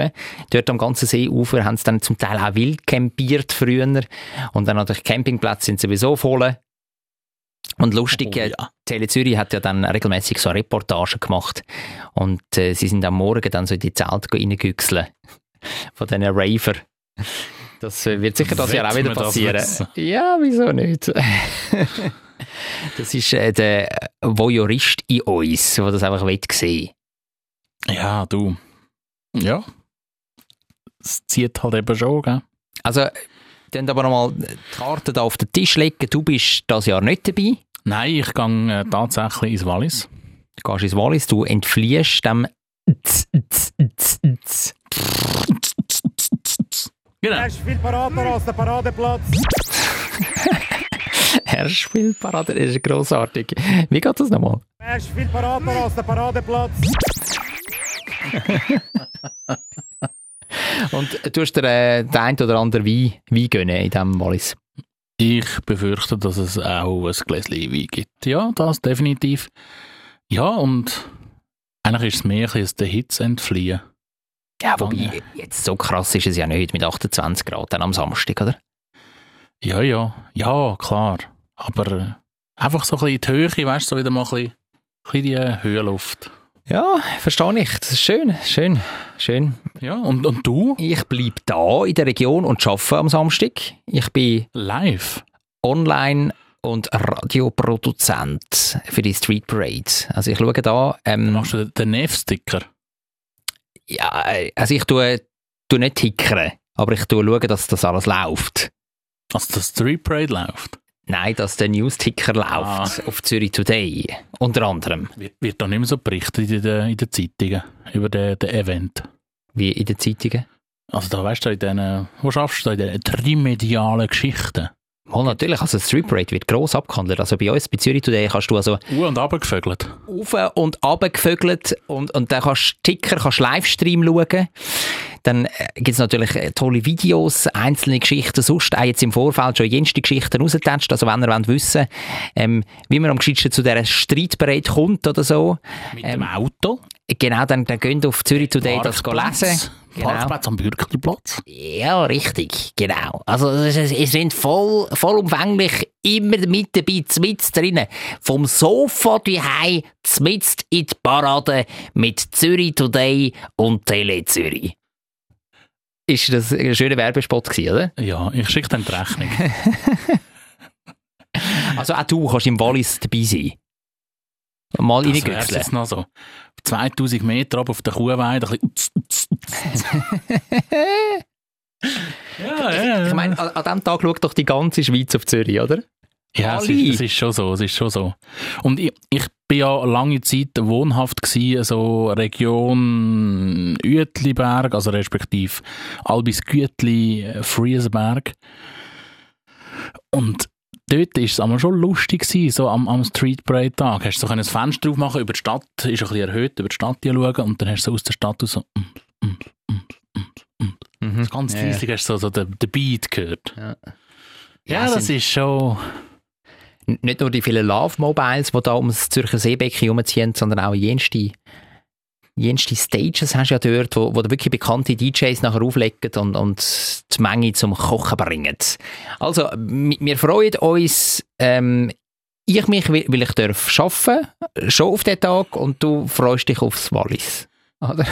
Dort am ganzen Seeufer haben sie dann zum Teil auch wild campiert früher. Und dann natürlich Campingplätze sind sowieso voll. Und lustig, Oh, ja. Tele Zürich hat ja dann regelmäßig so Reportagen gemacht. Und äh, sie sind am Morgen dann so in die Zelte reingüchseln. Von diesen Raver. Das äh, wird sicher das Jahr auch wieder passieren. Ja, wieso nicht? das ist äh, der Voyeurist in uns, der das einfach will sehen Ja, du. Ja. Es zieht halt eben schon, gell? Also, dann aber nochmal die Karte da auf den Tisch legen. Du bist das Jahr nicht dabei. Nein, ich gehe äh, tatsächlich ins Wallis. Du gehst ins Wallis, du entfliehst dem Z- Z- Z- Z- Genau. Er ist viel parader als der Paradeplatz. Herrspielparade, das ist grossartig. Wie geht das nochmal? Er ist viel parader als der Paradeplatz. Und du hast dir äh, den ein oder anderen Wein, Wein gönnen in diesem Wallis. Ich befürchte, dass es auch ein Gläschen Wein gibt. Ja, das definitiv. Ja, und eigentlich ist es mehr ein der Hitze entfliehen. Ja, wobei, jetzt so krass ist es ja nicht mit 28 Grad dann am Samstag, oder? Ja, ja, ja, klar. Aber äh, einfach so ein bisschen in die Höhe, weißt du, so wieder mal ein bisschen, ein bisschen die äh, Höhenluft. Ja, verstehe ich. Das ist schön, schön, schön. Ja, und, und du? Ich bleibe da in der Region und arbeite am Samstag. Ich bin Live? Online- und Radioproduzent für die Street Parade. Also ich schaue da... Ähm, Machst du den Nerv-Sticker? ja, äh, also ich tue, tue nicht tickern, aber ich tue schauen, dass das alles läuft. Also der Street Parade läuft? Nein, dass der News-Ticker läuft auf Zürich Today, unter anderem. Wird, wird da nicht mehr so berichtet in den, in den Zeitungen über den, den Event? Wie in den Zeitungen. Also da weißt du, in den, wo schaffst du da in den trimedialen Geschichten? Mal natürlich, also die Street Parade wird gross abgehandelt. Also bei uns, bei Zürich Today, kannst du also U- und runtergevögelt. auf und runter gevögelt und, und dann kannst du Ticker, kannst Livestream schauen. Dann äh, gibt es natürlich äh, tolle Videos, einzelne Geschichten, sonst auch jetzt im Vorfeld schon jenste Geschichten rausgetatscht. Also wenn ihr wollt wissen ähm, wie man am geschicktesten zu dieser Streitbereit kommt oder so. Mit Ähm, dem Auto. Genau, dann, dann geht auf Zürich Today das lesen. Genau. Parkplatz am Bürgerplatz. Ja, richtig, genau. Also es sind voll, vollumfänglich immer mit dabei, mit drinnen. Vom Sofa daheim, mit in die Parade mit Zürich Today und Tele Zürich. Ist das ein schöner Werbespot gewesen, oder? Ja, ich schicke dann die Rechnung. Also auch du kannst im Wallis dabei sein. Mal Das wär's reingüchseln. jetzt noch so. 2000 Meter ab auf der Kuhweide. Ein bisschen ja, ja, ja. Ich meine, an, an diesem Tag schaut doch die ganze Schweiz auf Zürich, oder? Ja, es ist, es ist schon so, es ist schon so. Und ich, ich bin ja lange Zeit wohnhaft gsi, so Region Uetliberg, also respektive Albis Gütli, äh, Friesenberg. Und dort ist es einmal schon lustig gsi, so am, am Street Parade Tag. Hast du so ein Fenster drauf machen über die Stadt, ist ein bisschen erhöht, über die Stadt schauen und dann hast du so aus der Stadt so, mm, mm, mm, mm, mm. Mhm. ganz leislich hast du so, so den, den Beat gehört. Ja. Ja, Ja, das sind- ist schon... Nicht nur die vielen Love-Mobiles, die da ums Zürcher Seebecken herumziehen, sondern auch jenste, jenste Stages hast du ja dort, wo, wo wirklich bekannte DJs nachher auflegen und, und die Menge zum Kochen bringen. Also, wir freuen uns, ähm, ich mich, weil ich darf arbeiten, schon auf den Tag und du freust dich aufs Wallis. Oder?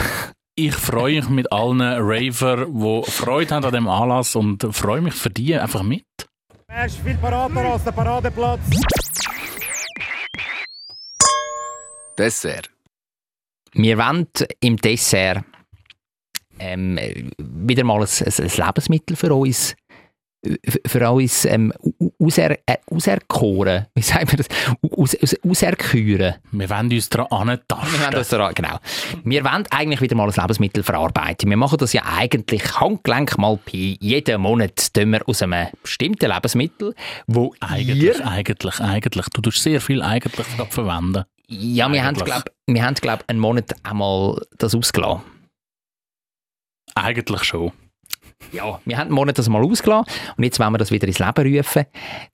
Ich freue mich mit allen Raver, die Freude haben an dem Anlass und freue mich für die einfach mit. Er ist viel parader als der Paradeplatz. Dessert. Wir wollen im Dessert ähm, wieder mal ein, ein, Lebensmittel für uns für uns ähm, au- auser, äh, auserkoren. Wie sagen wir das? Aus, aus, auserküren. Wir wollen uns daran Wir wollen antasten. daran, genau. Wir wollen eigentlich wieder mal ein Lebensmittel verarbeiten. Wir machen das ja eigentlich handgelenk mal bei jedem Monat tun wir aus einem bestimmten Lebensmittel, wo Eigentlich, ihr... eigentlich, eigentlich. Du tust sehr viel eigentlich verwenden. Ja, wir haben, Eigentlich. glaub, wir haben, glaub, einen Monat einmal das ausgelassen. Eigentlich schon. Ja, wir haben einen das mal ausgelassen und jetzt wollen wir das wieder ins Leben rufen,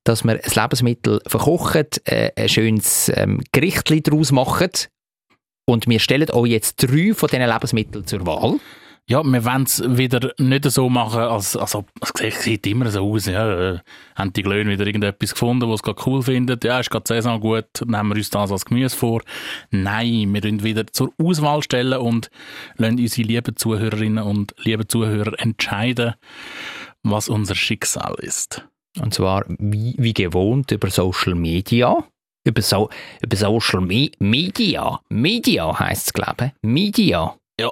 dass wir ein Lebensmittel verkochen, äh, ein schönes ähm, Gericht daraus machen und wir stellen euch jetzt drei von diesen Lebensmitteln zur Wahl. Ja, wir wollen es wieder nicht so machen, als, als ob, es sieht- immer so aus, ja, äh, haben die Glöhne wieder irgendetwas gefunden, was sie gerade cool finden, ja, ist gerade die Saison gut, nehmen wir uns das als Gemüse vor. Nein, wir wollen wieder zur Auswahl stellen und lassen unsere lieben Zuhörerinnen und lieben Zuhörer entscheiden, was unser Schicksal ist. Und zwar wie, wie gewohnt über Social Media. Über, so, über Social Me Media. Media heisst es, glaube ich. Media. Ja,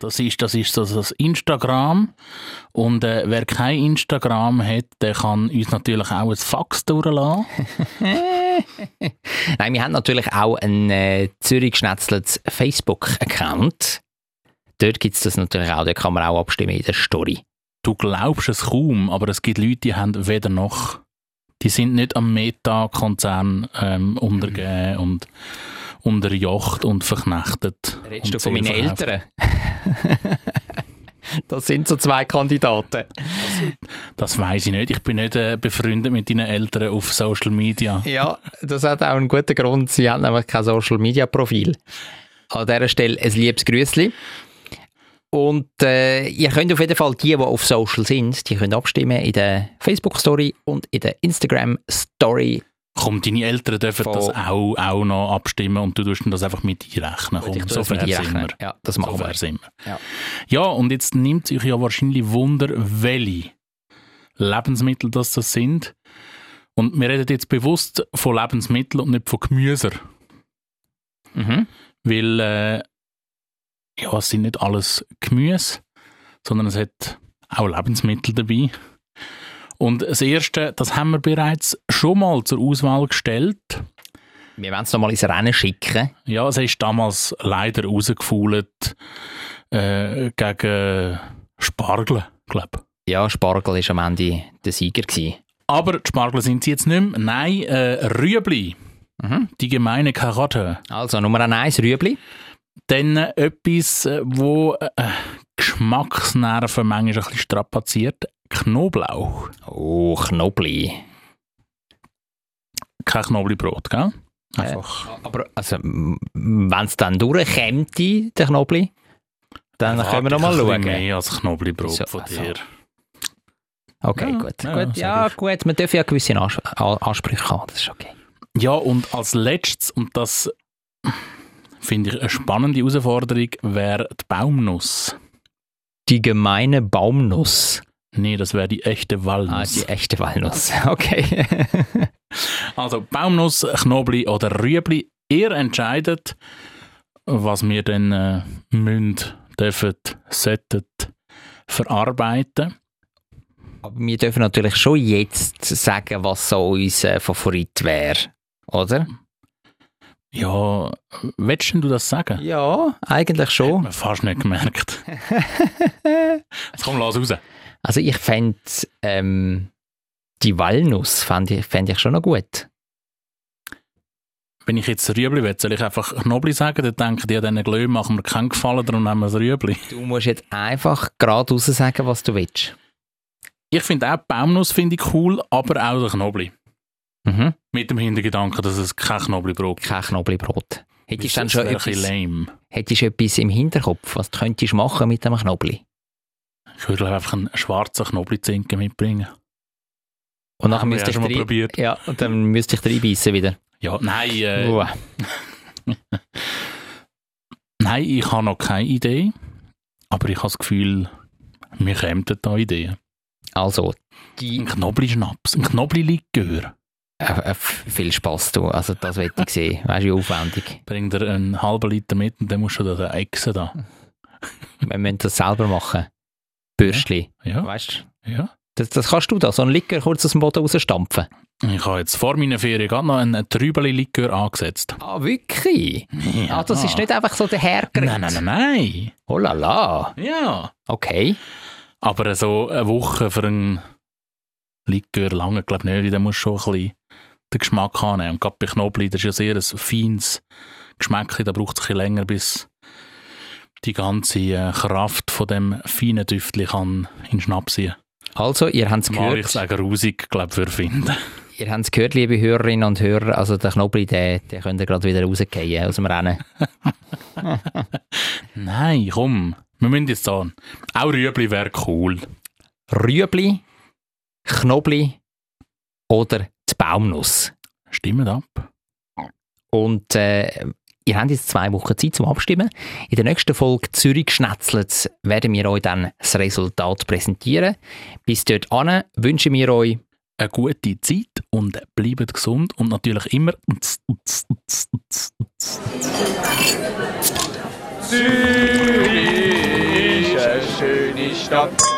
das ist, das ist so das Instagram. Und äh, wer kein Instagram hat, der kann uns natürlich auch ein Fax durchlassen. Nein, wir haben natürlich auch einen äh, Zürich geschnetzeltes Facebook-Account. Dort gibt es das natürlich auch, da kann man auch abstimmen in der Story. Du glaubst es kaum, aber es gibt Leute, die haben weder noch. Die sind nicht am Meta-Konzern ähm, untergeben und unterjocht und verknechtet. Redest du und von meinen. Eltern? das sind so zwei Kandidaten. Das weiß ich nicht. Ich bin nicht äh, befreundet mit deinen Eltern auf Social Media. Ja, das hat auch einen guten Grund. Sie haben nämlich kein Social-Media-Profil. An dieser Stelle ein liebes Grüßli. Und äh, ihr könnt auf jeden Fall die, die auf Social sind, die können abstimmen in der Facebook-Story und in der Instagram-Story. Komm, deine Eltern dürfen das auch, auch noch abstimmen und du tust das einfach mit einrechnen. Komm, so fair sind wir. Ja, das So machen fair wir. sind wir. Ja. Ja, und jetzt nimmt sich ja wahrscheinlich Wunder, welche Lebensmittel das, das sind. Und wir reden jetzt bewusst von Lebensmitteln und nicht von Gemüse. Mhm. Weil, äh, ja, es sind nicht alles Gemüse, sondern es hat auch Lebensmittel dabei. Und das erste, das haben wir bereits schon mal zur Auswahl gestellt. Wir wollen es nochmal ins Rennen schicken. Ja, es ist damals leider rausgefault äh, gegen Spargel, glaube Ja, Spargel war am Ende der Sieger. Gewesen. Aber die Spargel sind sie jetzt nicht mehr. Nein, äh, Rüebli, Mhm. die gemeine Karotte. Also Nummer eins Rüebli. Dann äh, etwas, äh, wo äh, Geschmacksnerven manchmal ein bisschen strapaziert. Knoblauch. Oh, Knobli. Kein Knoblauchbrot, gell? Einfach. Aber also, wenn es dann durchkommt, der Knobli, dann können wir noch mal Erwarte ich ein schauen. mehr als Knoblauchbrot So, von also. dir. Okay, Ja, gut. ja, gut. Ja, gut. Man darf ja gewisse Ans Ansprüche haben, das ist okay. Ja, und als letztes, und das finde ich eine spannende Herausforderung, wäre die Baumnuss. Die gemeine Baumnuss. Nee, das wäre die echte Ah, Walnuss. die echte Walnuss. Okay. Also Baumnuss, Knobli oder Rüebli, ihr entscheidet, was wir dann äh, müssen, dürfen, sollten verarbeiten. Aber wir dürfen natürlich schon jetzt sagen, was so unser Favorit wäre. Oder? Ja, willst denn du das sagen? Ja, eigentlich schon. Hat man fast nicht gemerkt. Jetzt komm, lass raus. Also ich fände ähm, die Walnuss fänd ich, fänd ich schon noch gut. Wenn ich jetzt Rüebli will, soll ich einfach Knobli sagen, dann denken die, diesen Glöhm machen wir keinen Gefallen, darum nehmen wir das Rüebli. Du musst jetzt einfach geradeaus sagen, was du willst. Ich finde auch die Baumnuss finde ich cool, aber auch der Knobli. Mhm. Mit dem Hintergedanken, dass es kein Knoblibrot gibt. Kein Knoblibrot. Hättest du dann schon etwas, lame. hättest etwas im Hinterkopf, was du könntest machen mit dem Knobli? Ich würde einfach einen schwarzen Knoblauchzinken mitbringen. Und nachher müsste ich schon mal probiert. Ja, und dann müsste ich reinbeissen wieder. Ja, nein, äh, nein, ich habe noch keine Idee. Aber ich habe das Gefühl, wir kämen da Ideen. Also, die Ein Knobli-Schnaps, ein Knobli-Likör. Äh, äh, viel Spaß du. Also das will ich sehen. Weißt du, wie aufwendig. Bring dir einen halben Liter mit und dann musst du da den Echsen da. Wir müssen das selber machen. Bürstli. Ja, Weißt du? ja. Das, das kannst du da, so einen Likör kurz aus dem Boden rausstampfen. Ich habe jetzt vor meiner Ferien gerade noch einen Trübeli-Likör angesetzt. Ah, wirklich? Ja. Ah, das ist nicht einfach so der Hergriff. Nein, nein, nein, nein. Oh la la. Ja. Okay. Aber so eine Woche für einen Likör lange, glaube ich nicht. Da musst du schon ein bisschen den Geschmack annehmen. Und gerade bei Knobli, das ist ja sehr ein feines Geschmäckchen. Da braucht es ein bisschen länger, bis die ganze äh, Kraft von dem feinen Düftchen kann in den Schnaps ziehen. Also, ihr habt es Mal ich gehört. sagen, Rusig, glaube für finden. Ihr habt es gehört, liebe Hörerinnen und Hörer. Also, der Knobli, der, der könnt ihr gerade wieder rausgehen aus dem Rennen. Nein, komm. Wir müssen jetzt sagen, auch Rüebli wäre cool. Rüebli, Knobli oder Baumnuss. Stimmt ab. Und äh, ihr habt jetzt zwei Wochen Zeit zum Abstimmen. In der nächsten Folge Zürich Schnetzlets werden wir euch dann das Resultat präsentieren. Bis dort an wünschen wir euch Eine gute Zeit und bleibt gesund und natürlich immer. Zürich ist eine schöne Stadt.